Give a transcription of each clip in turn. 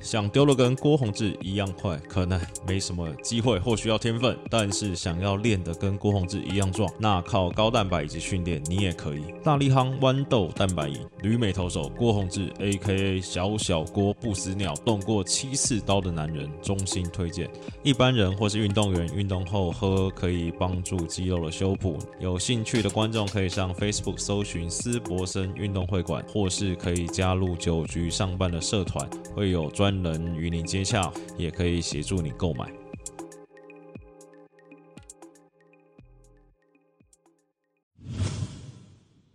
想丢了跟郭宏志一样快，可能没什么机会，或需要天分。但是想要练得跟郭宏志一样壮，那靠高蛋白以及训练你也可以。大力夯豌豆蛋白饮，旅美投手郭宏志 （A.K.A. 小小郭不死鸟）动过七次刀的男人，衷心推荐。一般人或是运动员运动后喝，可以帮助肌肉的修补。有兴趣的观众可以上 Facebook 搜寻斯伯森运动会馆，或是可以加入酒局上班的社团，会有专。人与您接洽，也可以协助你购买。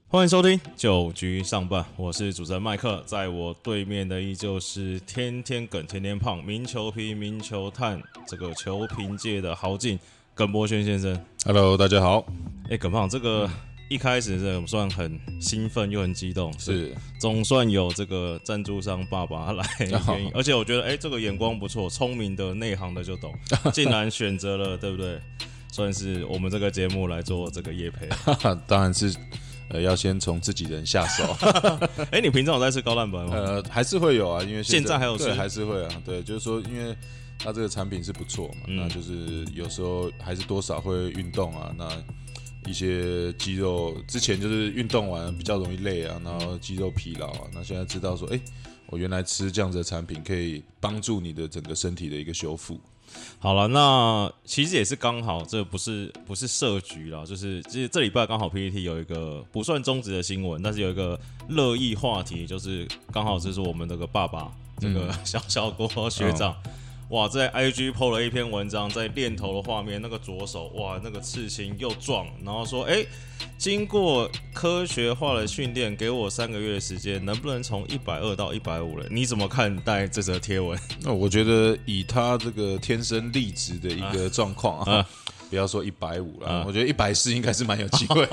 欢迎收听九局上半，我是主持人麦克，在我对面的依旧是天天梗、天天胖、名球皮、名球探这个球评界的豪进耿博轩先生。Hello，大家好。哎，耿胖这个。一开始是算很兴奋又很激动，是总算有这个赞助商爸爸来而且我觉得哎，这个眼光不错，聪明的内行的就懂，竟然选择了对不对？算是我们这个节目来做这个夜配，当然是呃要先从自己人下手。哎，你平常有在吃高蛋白吗？呃，还是会有啊，因为现在还有吃，还是会啊，对，就是说因为它这个产品是不错嘛，那就是有时候还是多少会运动啊，那。一些肌肉之前就是运动完比较容易累啊，然后肌肉疲劳啊，那现在知道说，哎，我原来吃这样子的产品可以帮助你的整个身体的一个修复。好了，那其实也是刚好，这不是不是设局了，就是其实这礼拜刚好 PPT 有一个不算中职的新闻，但是有一个热议话题，就是刚好就是我们这个爸爸这个小小郭学长。哇，在 IG PO 了一篇文章，在练头的画面，那个左手哇，那个刺青又壮，然后说，哎，经过科学化的训练，给我三个月的时间，能不能从一百二到一百五了？你怎么看待这则贴文？那我觉得以他这个天生丽质的一个状况啊。不要说一百五了，我觉得一百四应该是蛮有机会。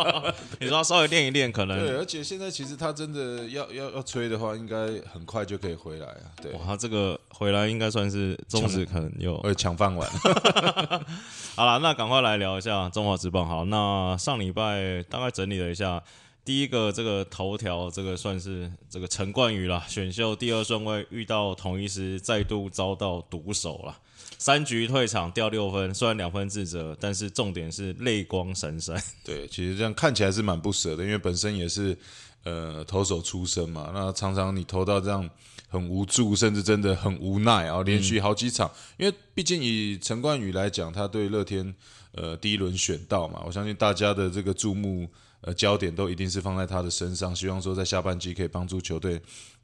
你说稍微练一练，可能对，而且现在其实他真的要要要吹的话，应该很快就可以回来啊。对，哇，这个回来应该算是中职可能有呃抢饭碗。好了，那赶快来聊一下中华职棒。好，那上礼拜大概整理了一下，第一个这个头条，这个算是这个陈冠宇啦，选秀第二顺位遇到同一时再度遭到毒手了。三局退场掉六分，虽然两分自责，但是重点是泪光闪闪。对，其实这样看起来是蛮不舍的，因为本身也是呃投手出身嘛，那常常你投到这样很无助，甚至真的很无奈啊，连续好几场。因为毕竟以陈冠宇来讲，他对乐天呃第一轮选到嘛，我相信大家的这个注目呃焦点都一定是放在他的身上，希望说在下半季可以帮助球队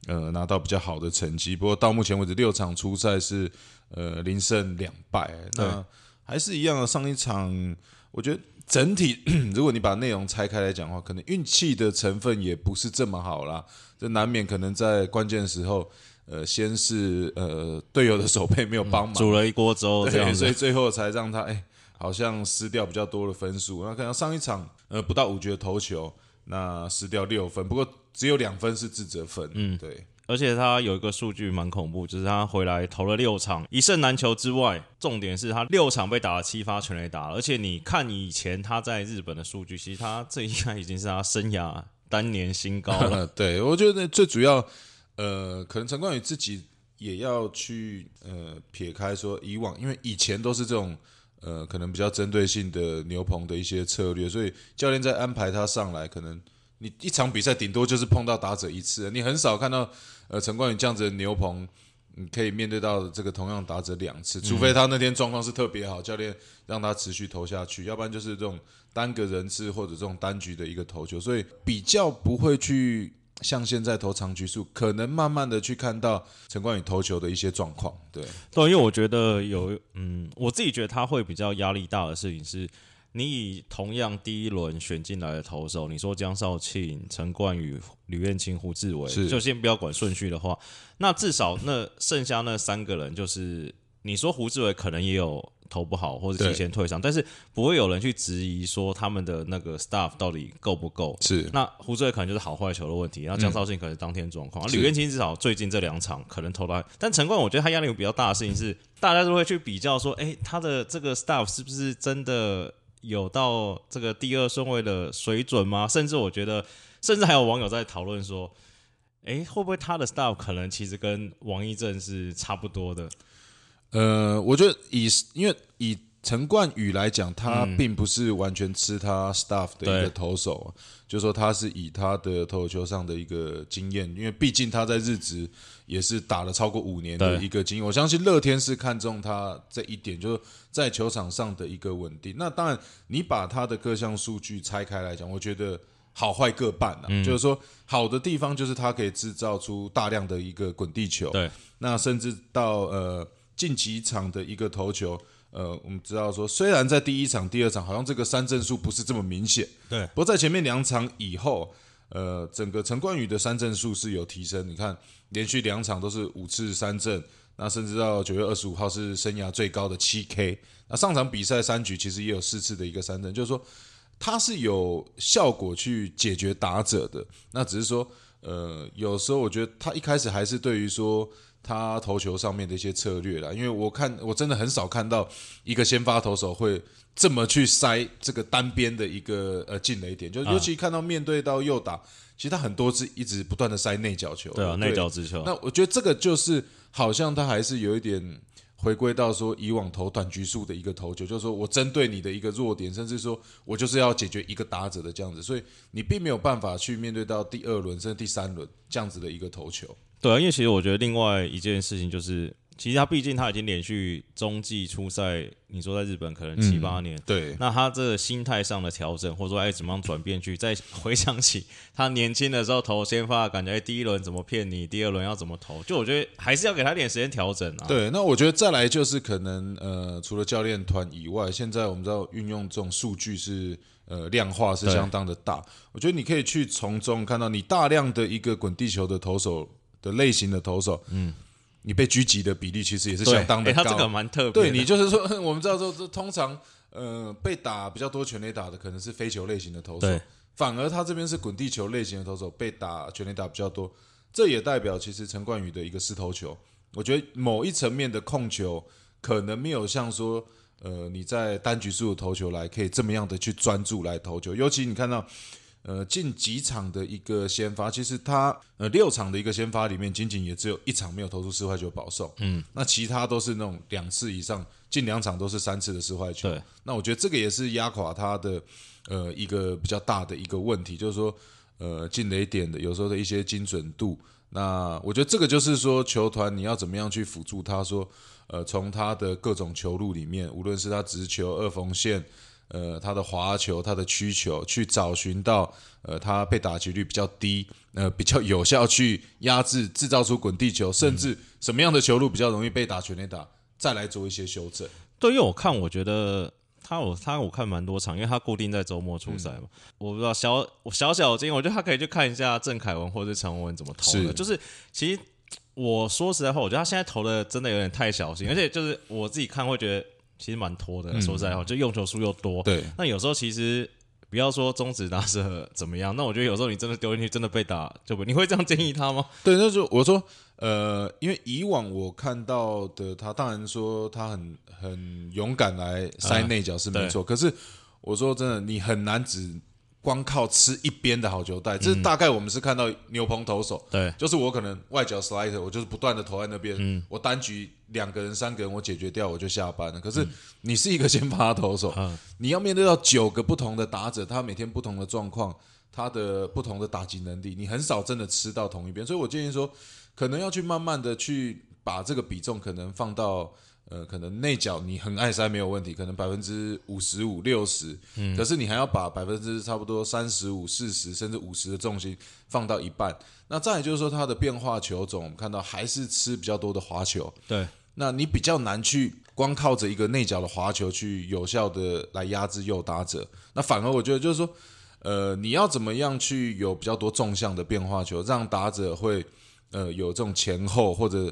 呃拿到比较好的成绩。不过到目前为止六场初赛是。呃，零胜两败，那还是一样的。上一场，我觉得整体，如果你把内容拆开来讲的话，可能运气的成分也不是这么好啦。这难免可能在关键时候，呃，先是呃队友的手背没有帮忙，煮了一锅粥，这样，所以最后才让他哎，好像失掉比较多的分数。那可能上一场，呃，不到五局的投球，那失掉六分，不过只有两分是自责分。嗯，对。而且他有一个数据蛮恐怖，就是他回来投了六场一胜难求之外，重点是他六场被打了七发全垒打，而且你看以前他在日本的数据，其实他这应该已经是他生涯单年新高了。对，我觉得最主要，呃，可能陈冠宇自己也要去呃撇开说以往，因为以前都是这种呃可能比较针对性的牛棚的一些策略，所以教练在安排他上来，可能你一场比赛顶多就是碰到打者一次，你很少看到。呃，陈冠宇这样子的牛棚，你可以面对到这个同样打者两次，除非他那天状况是特别好，教练让他持续投下去，要不然就是这种单个人次或者这种单局的一个投球，所以比较不会去像现在投长局数，可能慢慢的去看到陈冠宇投球的一些状况。对，对，因为我觉得有，嗯，我自己觉得他会比较压力大的事情是。你以同样第一轮选进来的投手，你说江少庆、陈冠宇、吕彦青、胡志伟，就先不要管顺序的话，那至少那剩下那三个人，就是你说胡志伟可能也有投不好或者提前退场，但是不会有人去质疑说他们的那个 staff 到底够不够。是，那胡志伟可能就是好坏球的问题，然后江少庆可能当天状况，吕彦青至少最近这两场可能投到，但陈冠我觉得他压力比较大的事情是，大家都会去比较说，哎，他的这个 staff 是不是真的？有到这个第二顺位的水准吗？甚至我觉得，甚至还有网友在讨论说，哎，会不会他的 style 可能其实跟王一正是差不多的？呃，我觉得以因为以陈冠宇来讲，他并不是完全吃他 staff 的一个投手，就说他是以他的投球上的一个经验，因为毕竟他在日职也是打了超过五年的一个经验。我相信乐天是看中他这一点，就是在球场上的一个稳定。那当然，你把他的各项数据拆开来讲，我觉得。好坏各半啊，就是说好的地方就是他可以制造出大量的一个滚地球，对，那甚至到呃近几场的一个投球，呃，我们知道说虽然在第一场、第二场好像这个三振数不是这么明显，对，不过在前面两场以后，呃，整个陈冠宇的三振数是有提升，你看连续两场都是五次三振，那甚至到九月二十五号是生涯最高的七 K，那上场比赛三局其实也有四次的一个三振，就是说。他是有效果去解决打者的，那只是说，呃，有时候我觉得他一开始还是对于说他投球上面的一些策略啦，因为我看我真的很少看到一个先发投手会这么去塞这个单边的一个呃进雷点，就尤其看到面对到右打，其实他很多次一直不断的塞内角球，对啊，内角直球。那我觉得这个就是好像他还是有一点。回归到说以往投短局数的一个投球，就是说我针对你的一个弱点，甚至说我就是要解决一个打者的这样子，所以你并没有办法去面对到第二轮甚至第三轮这样子的一个投球。对啊，因为其实我觉得另外一件事情就是。其实他毕竟他已经连续中继出赛，你说在日本可能七八年，对，那他这个心态上的调整，或者说哎怎么样转变去，再回想起他年轻的时候投先发，感觉哎第一轮怎么骗你，第二轮要怎么投，就我觉得还是要给他点时间调整啊。对，那我觉得再来就是可能呃，除了教练团以外，现在我们知道运用这种数据是呃量化是相当的大，我觉得你可以去从中看到你大量的一个滚地球的投手的类型的投手，嗯。你被狙击的比例其实也是相当的高，他这个蛮特别。对你就是说，我们知道说，这通常呃被打比较多全垒打的可能是飞球类型的投手，反而他这边是滚地球类型的投手被打全垒打比较多，这也代表其实陈冠宇的一个失投球，我觉得某一层面的控球可能没有像说呃你在单局数的投球来可以这么样的去专注来投球，尤其你看到。呃，近几场的一个先发，其实他呃六场的一个先发里面，仅仅也只有一场没有投出四坏球保送，嗯，那其他都是那种两次以上，近两场都是三次的四坏球。对，那我觉得这个也是压垮他的呃一个比较大的一个问题，就是说呃进雷点的有时候的一些精准度。那我觉得这个就是说球团你要怎么样去辅助他，说呃从他的各种球路里面，无论是他直球、二缝线。呃，他的滑球、他的曲球，去找寻到呃，他被打击率比较低，呃，比较有效去压制、制造出滚地球，甚至什么样的球路比较容易被打全垒打，再来做一些修正。对，因为我看，我觉得他我他，我看蛮多场，因为他固定在周末出赛嘛。我不知道小我小小金，我觉得他可以去看一下郑凯文或者陈文文怎么投的。就是其实我说实在话，我觉得他现在投的真的有点太小心，而且就是我自己看会觉得。其实蛮拖的，说实在话，就用球数又多。对，那有时候其实不要说中指打者怎么样，那我觉得有时候你真的丢进去，真的被打，就不你会这样建议他吗？对，那就我说，呃，因为以往我看到的他，当然说他很很勇敢来塞内角是没错，可是我说真的，你很难只。光靠吃一边的好球带，这是大概我们是看到牛棚投手，对，就是我可能外角 slider，我就是不断的投在那边，我单局两个人、三个人我解决掉，我就下班了。可是你是一个先发投手，你要面对到九个不同的打者，他每天不同的状况，他的不同的打击能力，你很少真的吃到同一边。所以我建议说，可能要去慢慢的去把这个比重可能放到。呃，可能内角你很爱塞没有问题，可能百分之五十五六十，嗯，可是你还要把百分之差不多三十五、四十甚至五十的重心放到一半。那再就是说，它的变化球种，我们看到还是吃比较多的滑球，对。那你比较难去光靠着一个内角的滑球去有效的来压制右打者。那反而我觉得就是说，呃，你要怎么样去有比较多纵向的变化球，让打者会呃有这种前后或者。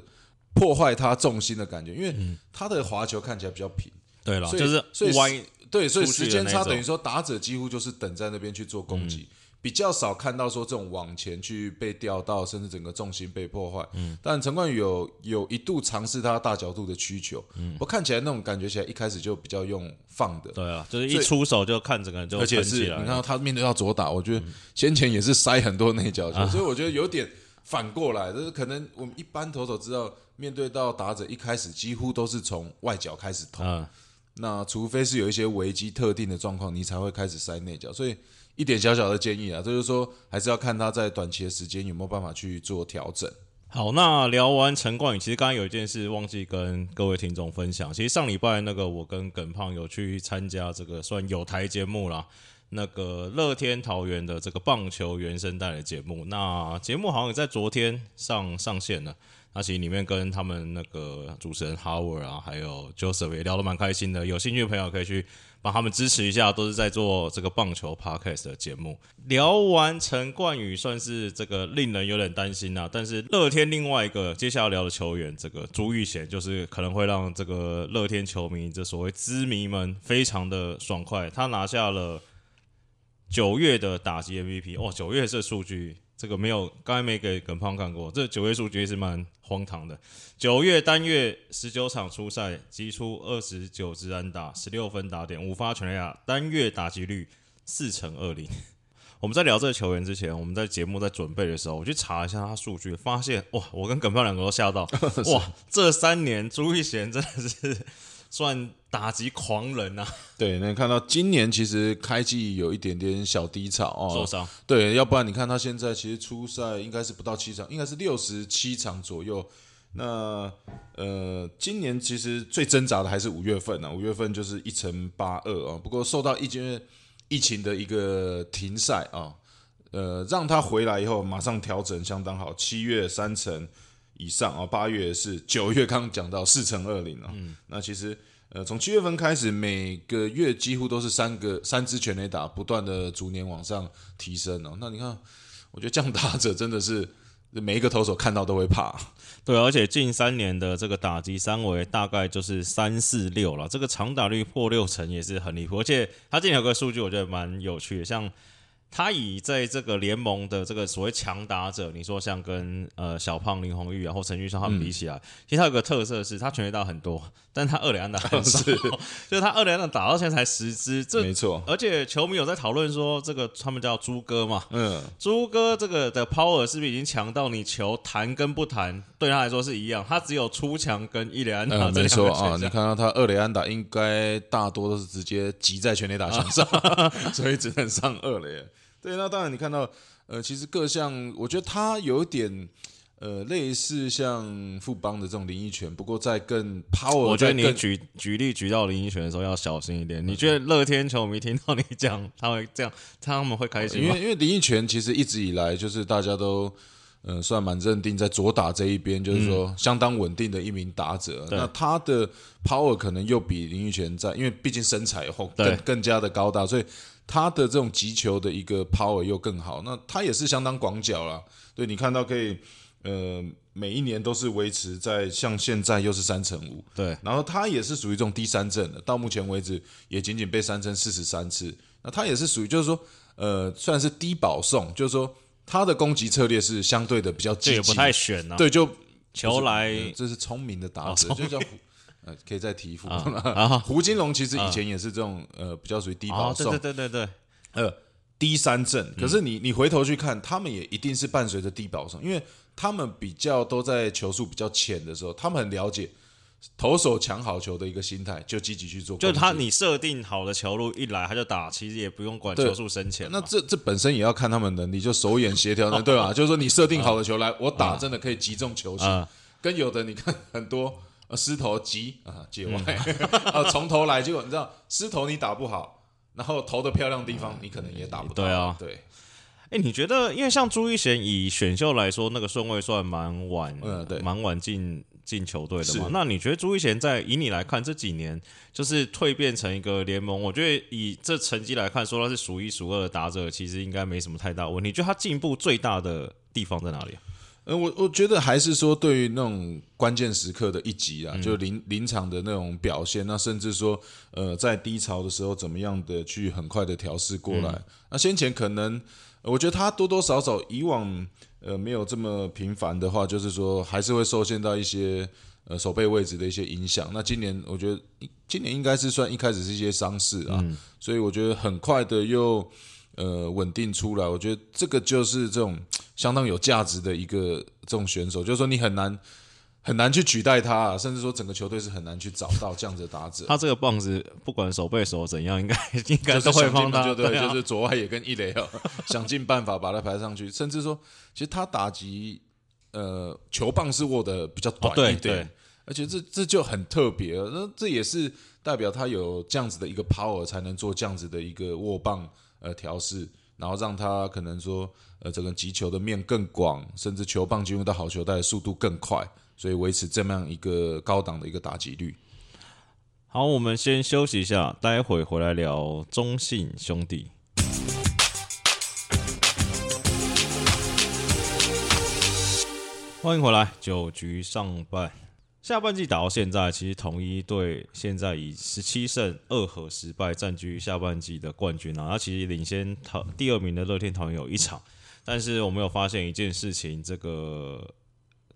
破坏他重心的感觉，因为他的滑球看起来比较平，对了，就是所以歪，对，所以时间差等于说打者几乎就是等在那边去做攻击，比较少看到说这种往前去被吊到，甚至整个重心被破坏。嗯，但陈冠宇有有一度尝试他大角度的曲球，嗯，我看起来那种感觉起来一开始就比较用放的，对啊，就是一出手就看整个人就而且是你看到他面对到左打，我觉得先前也是塞很多内角球，所以我觉得有点。反过来，就是可能我们一般投手知道，面对到打者一开始几乎都是从外角开始投，嗯，那除非是有一些危机特定的状况，你才会开始塞内角。所以一点小小的建议啊，就是说还是要看他在短期的时间有没有办法去做调整。好，那聊完陈冠宇，其实刚刚有一件事忘记跟各位听众分享。其实上礼拜那个我跟耿胖有去参加这个算有台节目啦，那个乐天桃园的这个棒球原声带的节目。那节目好像也在昨天上上线了。那其实里面跟他们那个主持人 Howard 啊，还有 Joseph 也聊得蛮开心的。有兴趣的朋友可以去帮他们支持一下，都是在做这个棒球 podcast 的节目。聊完陈冠宇，算是这个令人有点担心啊。但是乐天另外一个接下来聊的球员，这个朱玉贤，就是可能会让这个乐天球迷这所谓知迷们非常的爽快。他拿下了九月的打击 MVP，哦，九月这数据。这个没有，刚才没给耿胖看过。这九月数据是蛮荒唐的。九月单月十九场出赛，击出二十九支安打，十六分打点，五发全垒打，单月打击率四成二零。我们在聊这个球员之前，我们在节目在准备的时候，我去查一下他数据，发现哇，我跟耿胖两个都吓到。哇，这三年朱玉贤真的是。算打击狂人啊！对，能看到今年其实开季有一点点小低潮哦，受伤。对，要不然你看他现在其实初赛应该是不到七场，应该是六十七场左右。那呃，今年其实最挣扎的还是五月份呢，五月份就是一乘八二啊。不过受到疫情疫情的一个停赛啊，呃，让他回来以后马上调整相当好，七月三成。以上啊，八月是九月刚讲到四乘二零啊，嗯那其实呃从七月份开始，每个月几乎都是三个三支全垒打，不断的逐年往上提升哦。那你看，我觉得这样打者真的是每一个投手看到都会怕。对，而且近三年的这个打击三围大概就是三四六了，这个长打率破六成也是很离谱。而且他今年有个数据，我觉得蛮有趣的，像。他以在这个联盟的这个所谓强打者，你说像跟呃小胖林红玉啊或陈玉生他们比起来，其实他有个特色是他全垒打很多，但他二垒安打很少，就是他二垒安打打到现在才十支，这没错。而且球迷有在讨论说，这个他们叫猪哥嘛，嗯，猪哥这个的 power 是不是已经强到你球弹跟不弹对他来说是一样？他只有出墙跟一垒安打，没错啊。你看到他二垒安打应该大多都是直接击在全垒打墙上，所以只能上二连。对，那当然你看到，呃，其实各项，我觉得他有点，呃，类似像富邦的这种林一拳，不过在更 power。我觉得你举举例举到林一拳的时候要小心一点。你觉得乐天球迷听到你讲，他会这样，他们会开心吗？因为因为林一拳其实一直以来就是大家都，嗯，算蛮认定在左打这一边，就是说相当稳定的一名打者。那他的 power 可能又比林一拳在，因为毕竟身材后更更加的高大，所以。他的这种击球的一个 power 又更好，那他也是相当广角了。对你看到可以，呃，每一年都是维持在像现在又是三乘五，对。然后他也是属于这种低三振的，到目前为止也仅仅被三振四十三次。那他也是属于就是说，呃，算是低保送，就是说他的攻击策略是相对的比较积极，不太选啊。对，就球来，这是聪明的打者，就叫。呃，可以再提副啊。胡金龙其实以前也是这种呃，比较属于低保送，对对对对对，呃，低三振。可是你你回头去看，他们也一定是伴随着低保送，因为他们比较都在球速比较浅的时候，他们很了解投手抢好球的一个心态，就积极去做。就他你设定好的球路一来他就打，其实也不用管球速深浅。那这这本身也要看他们能力，就手眼协调的，对吧？就是说你设定好的球来，我打真的可以击中球心。跟有的你看很多。狮头急啊，界外 啊，从头来，结果你知道，狮头你打不好，然后投的漂亮地方你可能也打不到。对啊，对。哎，你觉得，因为像朱一贤以选秀来说，那个顺位算蛮晚，嗯，对，蛮晚进进球队的嘛。那你觉得朱一贤在以你来看这几年，就是蜕变成一个联盟？我觉得以这成绩来看，说他是数一数二的打者，其实应该没什么太大问题。你觉得他进步最大的地方在哪里？呃，我我觉得还是说，对于那种关键时刻的一集啊，就临临场的那种表现，那甚至说，呃，在低潮的时候，怎么样的去很快的调试过来？那先前可能，我觉得他多多少少以往呃没有这么频繁的话，就是说还是会受限到一些呃手背位置的一些影响。那今年我觉得今年应该是算一开始是一些伤势啊，所以我觉得很快的又呃稳定出来。我觉得这个就是这种。相当有价值的一个这种选手，就是说你很难很难去取代他、啊，甚至说整个球队是很难去找到这样子的打者。他这个棒子不管手背手怎样，应该 应该就是都会帮他，就对，啊。就是左外野跟一垒哦，想尽办法把他排上去，甚至说，其实他打击呃球棒是握的比较短一点，对。而且这这就很特别，那这也是代表他有这样子的一个 power，才能做这样子的一个握棒呃调试，然后让他可能说呃整个击球的面更广，甚至球棒进入到好球带的速度更快，所以维持这么样一个高档的一个打击率。好，我们先休息一下，待会回来聊中信兄弟。欢迎回来，九局上半，下半季打到现在，其实统一队现在以十七胜二和十败占据下半季的冠军啊，那其实领先桃第二名的乐天桃园有一场，但是我们有发现一件事情，这个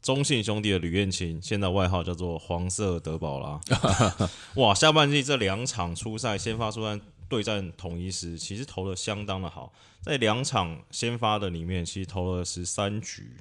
中信兄弟的吕彦青，现在外号叫做黄色德保拉。哇，下半季这两场初赛先发出战对战统一时，其实投的相当的好，在两场先发的里面，其实投了十三局，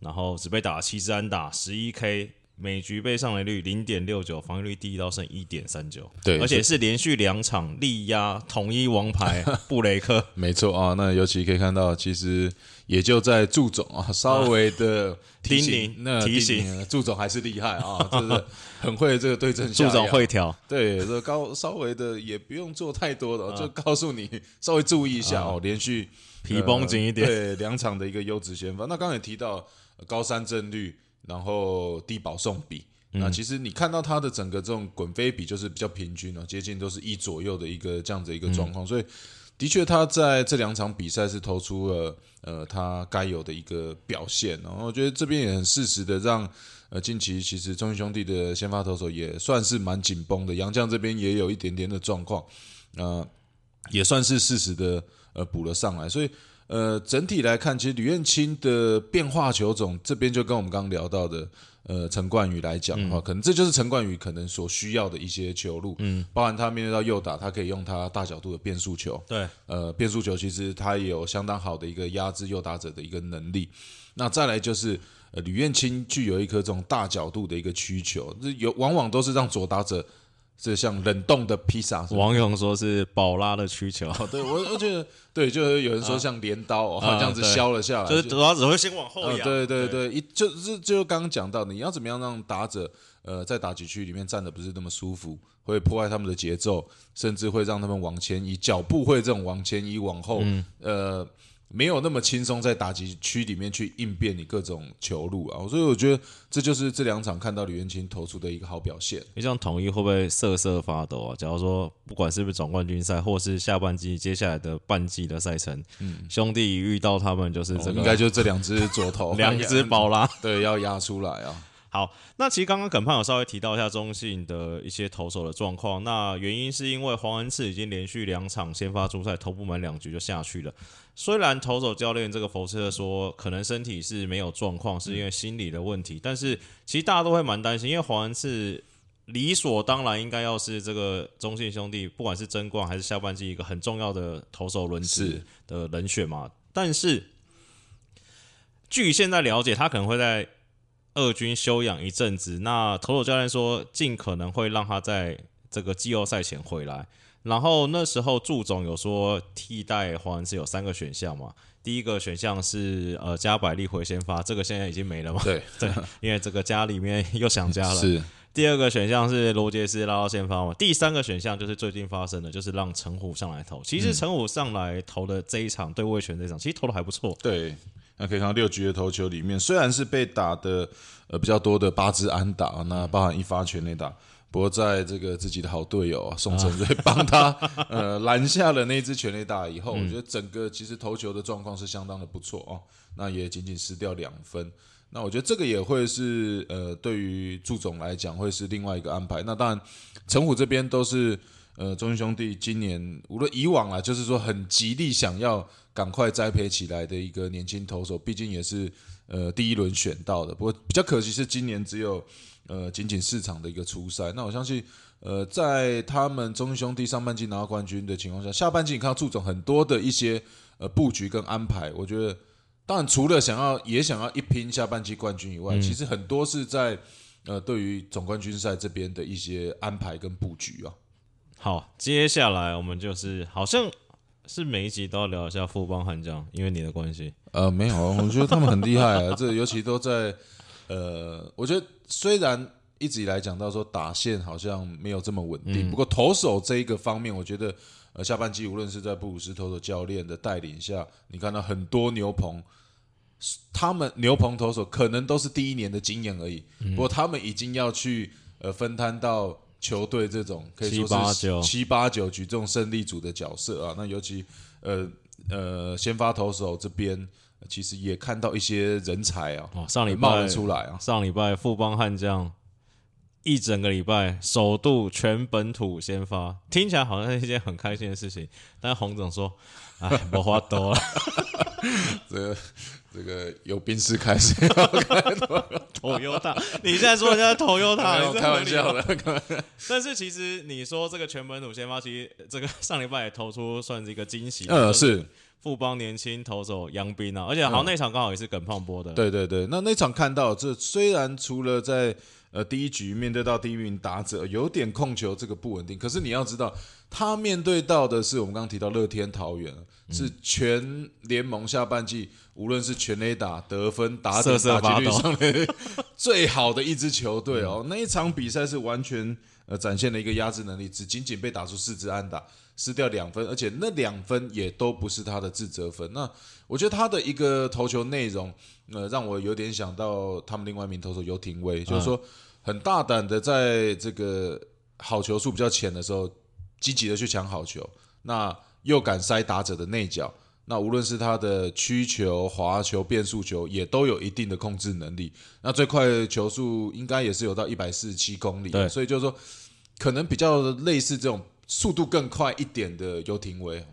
然后只被打七支安打，十一 K。每局被上垒率零点六九，防御率低到剩一点三九，对而且是连续两场力压统一王牌 布雷克，没错啊，那尤其可以看到，其实也就在祝总啊 稍微的 提醒，那提醒祝总还是厉害啊，真的很会这个对症下助药。总会调，对，这高稍微的也不用做太多的就告诉你稍微注意一下哦，连续皮绷紧一点。呃对，两场的一个优质先发。那刚才也提到呃高三振率，然后低保送比。嗯。那其实你看到他的整个这种滚飞比就是比较平均哦，接近都是一左右的一个这样子一个状嗯。况，所以的确他在这两场比赛是投出了呃他该有的一个表现，然后我觉得这边也很适时的让呃近期其实中信兄弟的先发投手也算是蛮紧绷的，杨将这边也有一点点的状况，呃也算是适时的呃补了上来，所以呃整体来看，其实吕彦青的变化球种这边就跟我们刚刚聊到的。呃，陈冠宇来讲的话，可能这就是陈冠宇可能所需要的一些球路，嗯，包含他面对到右打，他可以用他大角度的变速球，对，呃，变速球其实他也有相当好的一个压制右打者的一个能力。那再来就是，呃，吕彦青具有一颗这种大角度的一个曲球，这有往往都是让左打者这像冷冻的披萨。是吧网友说是宝拉的需求，哦，对我我觉得对，就是有人说像镰刀哦，啊这样子削了下来，就是主要只会先往后呃，仰，对对对，一就是就刚刚讲到，你要怎么样让打者呃在打击区里面站的不是那么舒服，会破坏他们的节奏，甚至会让他们往前移，脚步会这种往前移往后，呃，没有那么轻松在打击区里面去应变你各种球路啊，所以我觉得这就是这两场看到李元清投出的一个好表现。你像统一会不会瑟瑟发抖啊？假如说不管是不是总冠军赛，或是下半季接下来的半季的赛程，兄弟一遇到他们就是这个哦应该就这两只左投，两只宝拉。对，要压出来啊。好，那其实刚刚耿胖有稍微提到一下中信的一些投手的状况，那原因是因为黄恩赐已经连续两场先发出赛，投不满两局就下去了。虽然投手教练这个佛斯特说可能身体是没有状况，是因为心理的问题，但是其实大家都会蛮担心，因为黄恩赐理所当然应该要是这个中信兄弟不管是争冠还是下半季一个很重要的投手轮次的人选嘛，但是据现在了解，他可能会在二军休养一阵子。那投手教练说，尽可能会让他在这个季后赛前回来。然后那时候祝总有说，替代黄恩赐有三个选项嘛。第一个选项是呃加百利回先发，这个现在已经没了嘛？对，对，因为这个家里面又想家了。是第二个选项是罗杰斯拉到先发嘛，第三个选项就是最近发生的，就是让陈虎上来投。其实陈虎上来投的这一场对魏权这一场，其实投的还不错。对，那可以看到六局的投球里面，虽然是被打的呃比较多的八支安打，那包含一发全垒打，不过在这个自己的好队友啊宋承瑞帮他 呃拦下了那支全垒打以后，我觉得整个其实投球的状况是相当的不错哦，那也仅仅失掉两分。那我觉得这个也会是呃，对于祝总来讲会是另外一个安排。那当然，陈虎这边都是呃，中信兄弟今年无论以往啊，就是说很极力想要赶快栽培起来的一个年轻投手，毕竟也是呃第一轮选到的。不过比较可惜是今年只有呃仅仅四场的一个初赛。那我相信呃，在他们中信兄弟上半季拿到冠军的情况下，下半季你看到祝总很多的一些呃布局跟安排，我觉得。当然除了想要也想要一拼下半季冠军以外，嗯其实很多是在呃对于总冠军赛这边的一些安排跟布局啊。好，接下来我们就是好像是每一集都要聊一下富邦悍将，因为你的关系。呃，没有，我觉得他们很厉害啊，这 尤其都在呃，我觉得虽然一直以来讲到说打线好像没有这么稳定，不过投手这一个方面，我觉得呃下半季无论是在布鲁斯投手教练的带领下，你看到很多牛棚。他们牛棚投手可能都是第一年的经验而已，不过他们已经要去呃分摊到球队这种可以说七八是九七八九局这种胜利组的角色啊。那尤其呃呃先发投手这边，呃其实也看到一些人才啊，哦，上礼冒拜了出来啊。上礼拜富邦悍将一整个礼拜首度全本土先发，听起来好像是一件很开心的事情，但洪总说：“哎，我花多了，这个这个有宾士开始，头优大。”你现在说人家头优大，你开玩笑。的，开玩笑 但是其实你说这个全本土先发，其实这个上礼拜也投出算是一个惊喜。呃，就是富邦年轻投手杨斌啊，而且好像那场刚好也是耿胖播的。对对对，那那场看到这虽然除了在呃第一局面对到第一名打者有点控球这个不稳定，可是你要知道，他面对到的是我们刚刚提到乐天桃园，是全联盟下半季无论是全垒打、得分、打点、打击率上面 最好的一支球队哦。那一场比赛是完全呃展现了一个压制能力，只仅仅被打出四支安打。失掉两分，而且那两分也都不是他的自责分。那我觉得他的一个投球内容，呃，让我有点想到他们另外一名投手尤廷威，就是说很大胆的在这个好球数比较浅的时候，积极的去抢好球，那又敢塞打者的内角。那无论是他的曲球、滑球、变速球，也都有一定的控制能力。那最快球速应该也是有到一百四十七公里，所以就是说，可能比较类似这种速度更快一点的游廷威。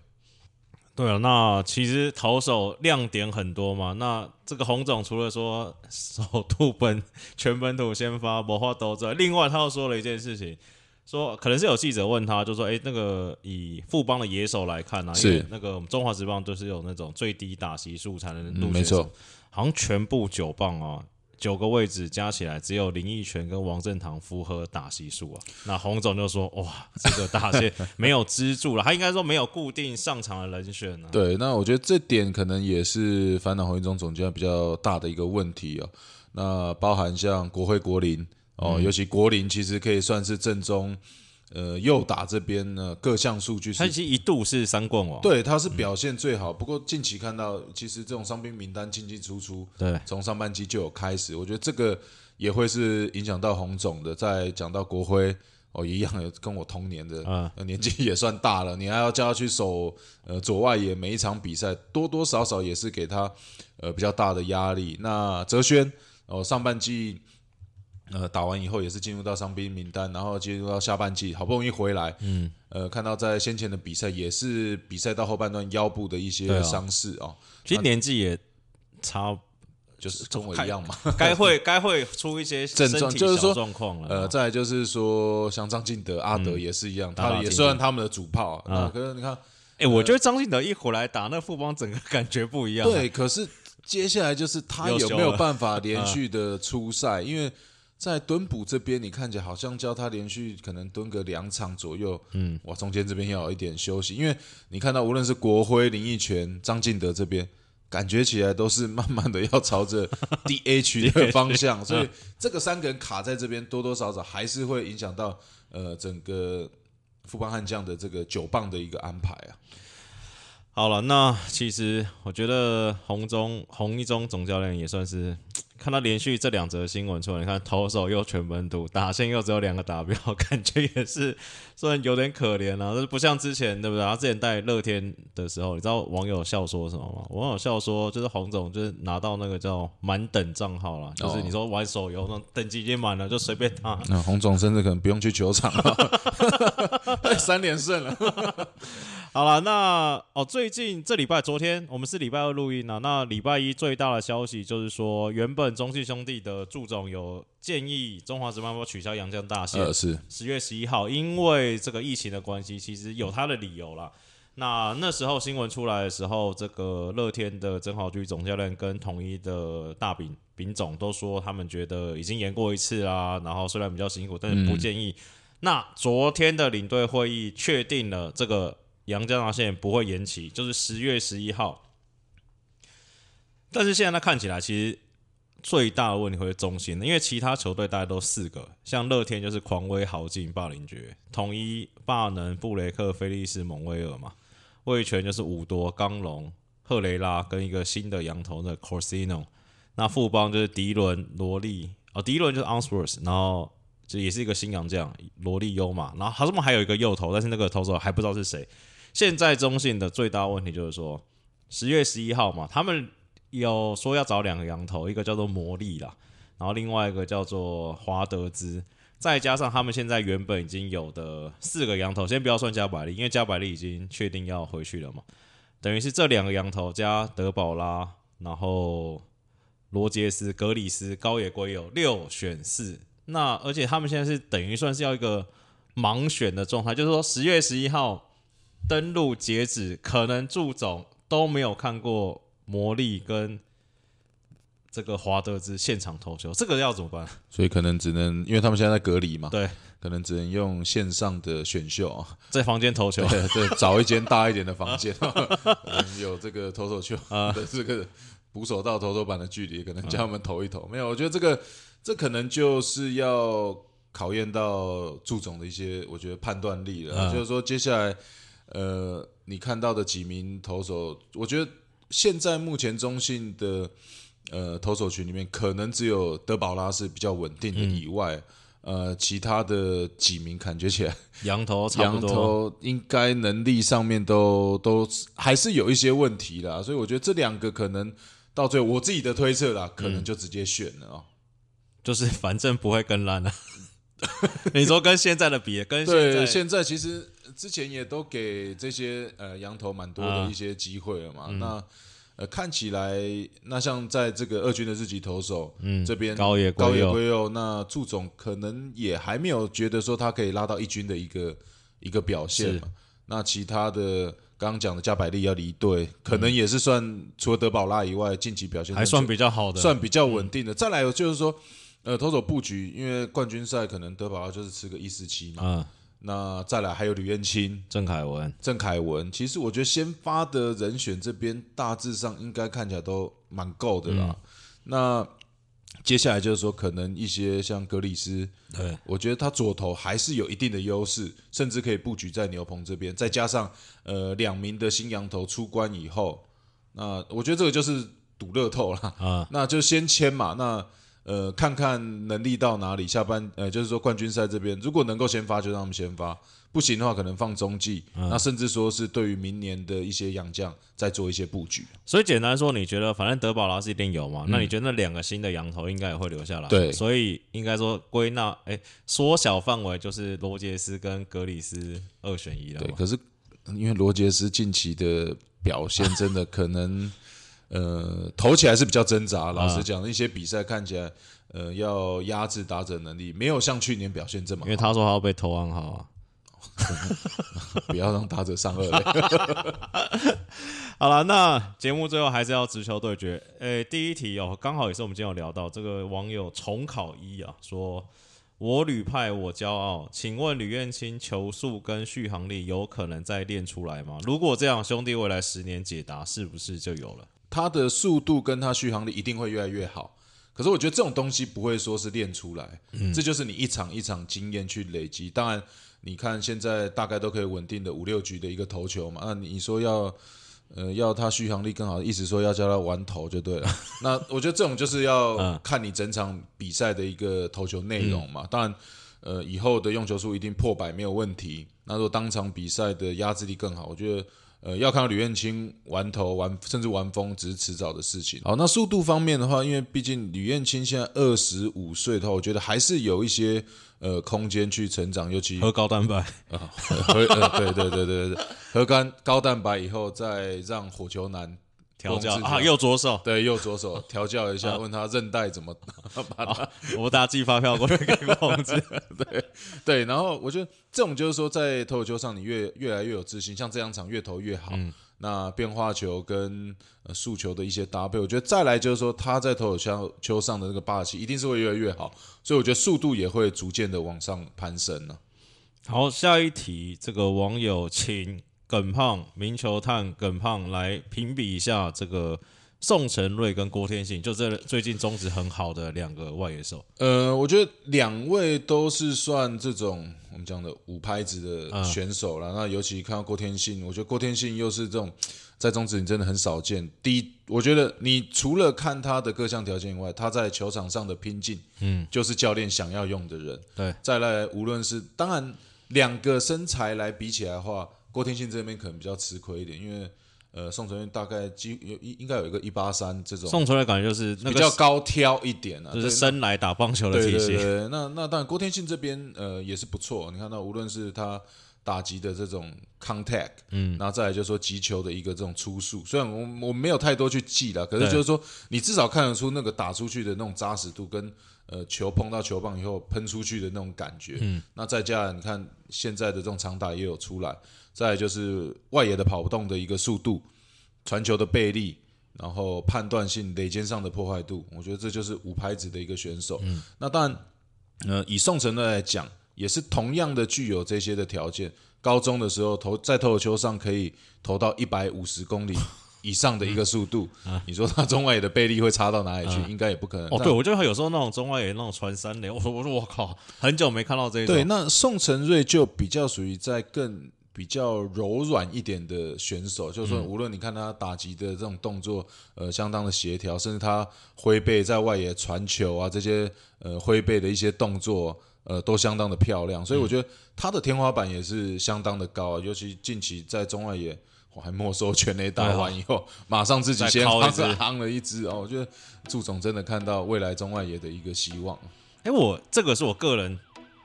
对啊，那其实投手亮点很多嘛。那这个洪总除了说首度本全本土先发魔化斗之外，另外他又说了一件事情，说可能是有记者问他，就说：“诶，那个以富邦的野手来看啊，因为是那个我们中华职棒都是有那种最低打席数才能入选、嗯没错，好像全部九棒啊。”九个位置加起来，只有林奕泉跟王振堂符合打席数啊。那洪总就说：“哇，这个大线没有支柱了，他应该说没有固定上场的人选啊。”对，那我觉得这点可能也是烦恼洪一中总监比较大的一个问题哦。那包含像国会国林哦，尤其国林其实可以算是正中呃右打这边呢各项数据是他其实一度是三冠王，对，他是表现最好。不过近期看到，其实这种伤兵名单进进出出，对从上半季就有开始，我觉得这个也会是影响到洪总的。再讲到国辉哦，一样有跟我同年的，年纪也算大了，你还要叫他去守呃左外野，每一场比赛多多少少也是给他呃比较大的压力。那哲轩哦，上半季。呃，打完以后也是进入到伤兵名单，然后进入到下半季，好不容易回来，嗯，呃，看到在先前的比赛也是比赛到后半段腰部的一些伤势哦，其实年纪也差，就是跟我一样嘛。该会该会出一些症状就是说状况了。呃，再来就是说，像张敬德、阿德也是一样，他也打打进进虽然他们的主炮啊，嗯可是你看，哎，我觉得张敬德一回来打那副帮，整个感觉不一样。，对，可是接下来就是他有没有办法连 续的出赛？因为在蹲捕这边，你看起来好像教他连续可能蹲个两场左右，嗯，哇，中间这边要有一点休息，因为你看到无论是国辉、林奕泉、张敬德这边。感觉起来都是慢慢的要朝着 DH 的方向，所以这个三个人卡在这边，多多少少还是会影响到呃整个富邦悍将的这个九棒的一个安排啊。好了，那其实我觉得洪中洪一中总教练也算是看到连续这两则新闻出来，你看投手又全本土，打线又只有两个达标，感觉也是虽然有点可怜啊，但是不像之前对不对？他之前带乐天的时候，你知道网友笑说什么吗？网友笑说就是黄总就是拿到那个叫满等账号了，就是你说玩手游那种等级已经满了，就随便打。那黄总甚至可能不用去球场了，三连胜了。好了，那哦，最近这礼拜，昨天我们是礼拜二录音啊。那礼拜一最大的消息就是说，原本中信兄弟的祝总有建议中华职棒要取消洋将大线，是十月十一号，因为这个疫情的关系，其实有他的理由啦。那那时候新闻出来的时候，这个乐天的曾豪居总教练跟统一的大饼饼总都说，他们觉得已经延过一次啦，然后虽然比较辛苦，但是不建议。那昨天的领队会议确定了这个杨江拿线不会延期，就是十月十一号。但是现在他看起来，其实最大的问题会是中心，因为其他球队大概都四个，像乐天就是狂威豪进霸凌爵，统一霸能布雷克菲利斯蒙威尔嘛，卫权就是五多刚龙赫雷拉跟一个新的羊头的 Corsino，那富邦就是迪伦罗利哦，迪伦就是 Onsworth，然后这也是一个新洋将罗利优嘛，然后他们还有一个右投，但是那个投手还不知道是谁。现在中信的最大问题就是说，十月十一号嘛，他们。有说要找两个羊头，一个叫做魔力啦，然后另外一个叫做华德兹，再加上他们现在原本已经有的四个羊头，先不要算加百利，因为加百利已经确定要回去了嘛，等于是这两个羊头加德保拉，然后罗杰斯、格里斯、高野圭有六选四，那而且他们现在是等于算是要一个盲选的状态，就是说十月十一号登录截止，可能祝总都没有看过。魔力跟这个华德兹现场投球，这个要怎么办？所以可能只能，因为他们现在在隔离嘛，对，可能只能用线上的选秀啊，在房间投球，对，找一间大一点的房间，有这个投手球 啊，这个捕手到投手板的距离，可能叫他们投一投。没有，我觉得这个这可能就是要考验到祝总的一些，我觉得判断力了。就是说，接下来呃，你看到的几名投手，我觉得。现在目前中信的呃投手群里面，可能只有德保拉是比较稳定的以外，呃，其他的几名感觉起来羊头 羊头应该能力上面都都还是有一些问题啦，所以我觉得这两个可能到最后我自己的推测啦，可能就直接选了啊，就是反正不会更烂了。你说跟现在的比，跟现在现在其实。之前也都给这些呃羊头蛮多的一些机会了嘛，那呃看起来那像在这个二军的日籍投手嗯这边高野高野圭佑，那祝总可能也还没有觉得说他可以拉到一军的一个一个表现嘛。那其他的刚刚讲的加百利要离队，可能也是算除了德保拉以外，近期表现还算比较好的，算比较稳定的。再来就是说呃投手布局，因为冠军赛可能德保拉就是吃个一四七嘛。那再来还有吕彦青、郑凯文、郑凯文，其实我觉得先发的人选这边大致上应该看起来都蛮够的啦。那接下来就是说，可能一些像格里斯，对。我觉得他左投还是有一定的优势，甚至可以布局在牛棚这边。再加上呃两名的新羊头出关以后，那我觉得这个就是赌乐透了啊，那就先签嘛。那呃，看看能力到哪里，下半呃，就是说冠军赛这边，如果能够先发，就让他们先发；不行的话，可能放中继。那甚至说是对于明年的一些洋将再做一些布局。所以简单说，你觉得反正德保拉是一定有嘛？那你觉得那两个新的羊头应该也会留下来？对，所以应该说归纳，哎，缩小范围就是罗杰斯跟格里斯二选一了。对，可是因为罗杰斯近期的表现真的可能。呃，投起来是比较挣扎。老实讲，一些比赛看起来，呃，要压制打者能力，没有像去年表现这么好。因为他说他要被投完好啊，不要让打者上二垒。好了，那节目最后还是要直球对决。诶，第一题哦，刚好也是我们今天有聊到这个网友重考一啊，说我吕派我骄傲，请问吕彦青球速跟续航力有可能再练出来吗？如果这样，兄弟未来十年解答是不是就有了？它的速度跟它续航力一定会越来越好，可是我觉得这种东西不会说是练出来，这就是你一场一场经验去累积。当然，你看现在大概都可以稳定的五六局的一个投球嘛，那你说要呃要他续航力更好，意思说要叫他玩投就对了。那我觉得这种就是要看你整场比赛的一个投球内容嘛。当然，呃，以后的用球数一定破百没有问题。那如果当场比赛的压制力更好，我觉得。呃，要看到吕彦青玩头玩，甚至玩疯，只是迟早的事情。好，那速度方面的话，因为毕竟吕彦青现在二十五岁的话，我觉得还是有一些呃空间去成长，尤其喝高蛋白啊，喝呃对对对对对，喝干高蛋白以后，再让火球男调教啊，右左手，对右左手 调教一下，问他韧带怎么 把它我大家寄发票过去给郭宏志。对，然后我觉得这种就是说，在投球上你越越来越有自信，像这两场越投越好。那变化球跟呃速球的一些搭配，我觉得再来就是说他在投球球上的那个霸气，一定是会越来越好。所以我觉得速度也会逐渐的往上攀升呢、好，下一题，这个网友请耿胖、明球探耿胖来评比一下这个宋承瑞跟郭天信，就这最近中职很好的两个外野手。呃，我觉得两位都是算这种我们讲的五拍子嗯的选手了。那尤其看到郭天信，我觉得郭天信又是这种在中职你真的很少见。第一，我觉得你除了看他的各项条件以外，他在球场上的拼劲，嗯，就是教练想要用的人。对，再来，无论是当然两个身材来比起来的话，郭天信这边可能比较吃亏一点，因为呃宋承元大概几有应应该有一个一八三这种宋承瑞感觉就是那个比较高挑一点啊，就是对生来打棒球的对体系。对对，那那当然，郭天信这边呃也是不错。你看到无论是他打击的这种 contact，嗯，然后再来就是说击球的一个这种出速，虽然我我没有太多去记了，可是就是说你至少看得出那个打出去的那种扎实度跟呃球碰到球棒以后喷出去的那种感觉。嗯，那再加上你看现在的这种长打也有出来，再来就是外野的跑不动的一个速度，传球的背力。然后判断性、垒肩上的破坏度，我觉得这就是五拍子的一个选手。嗯，那当然，呃，以宋承瑞来讲，也是同样的具有这些的条件。高中的时候投在投球上可以投到一百五十公里以上的一个速度，你说他中外野的背力会差到哪里去？应该也不可能。哦，对，我觉得有时候那种中外野那种传三垒，我说我说我靠，很久没看到这一种。对，那宋承瑞就比较属于在更比较柔软一点的选手，就是说，无论你看他打击的这种动作，呃，相当的协调，甚至他挥背在外野传球啊，这些呃挥背的一些动作，呃，都相当的漂亮。所以我觉得他的天花板也是相当的高、啊，尤其近期在中外野。我还没收全垒打完以后，马上自己先敲一支夯了一支哦，我觉得祝总真的看到未来中外野的一个希望。哎，我这个是我个人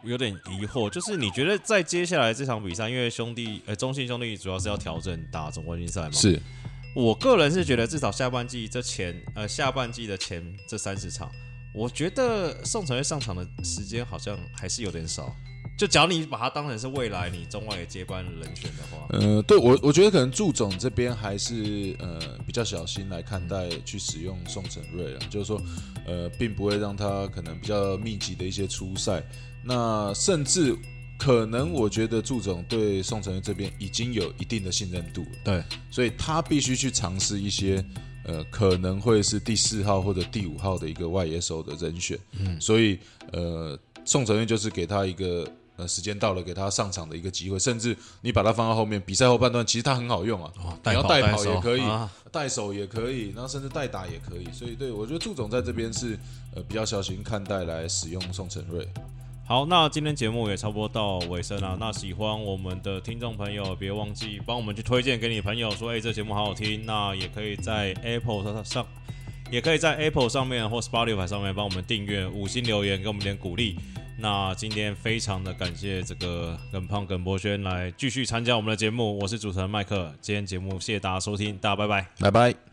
有点疑惑，就是你觉得在接下来这场比赛，因为兄弟呃中信兄弟主要是要调整打总冠军赛嘛，是，我个人是觉得至少下半季这前呃下半季的前这三十场，我觉得宋承瑞上场的时间好像还是有点少。就只要你把他当成是未来你中外的接班人选的话，呃，对我我觉得可能祝总这边还是呃比较小心来看待去使用宋承瑞啊，就是说呃并不会让他可能比较密集的一些出赛，那甚至可能我觉得祝总对宋承瑞这边已经有一定的信任度了，对，所以他必须去尝试一些呃可能会是第四号或者第五号的一个外野手的人选，嗯，所以呃宋承瑞就是给他一个。呃，时间到了，给他上场的一个机会，甚至你把他放到后面，比赛后半段其实他很好用啊，哦你要带跑也可以啊，带手也可以，然后甚至带打也可以，所以对我觉得祝总在这边是呃比较小心看待来使用宋承瑞。好，那今天节目也差不多到尾声了。那喜欢我们的听众朋友，别忘记帮我们去推荐给你朋友，说，哎、这节目好好听。那也可以在 Apple 上上，也可以在 Apple 上面或 Spotify 上面帮我们订阅、五星留言，给我们点鼓励。那今天非常的感谢这个耿胖耿博轩来继续参加我们的节目，我是主持人麦克。今天节目谢谢大家收听，大家拜拜。拜拜。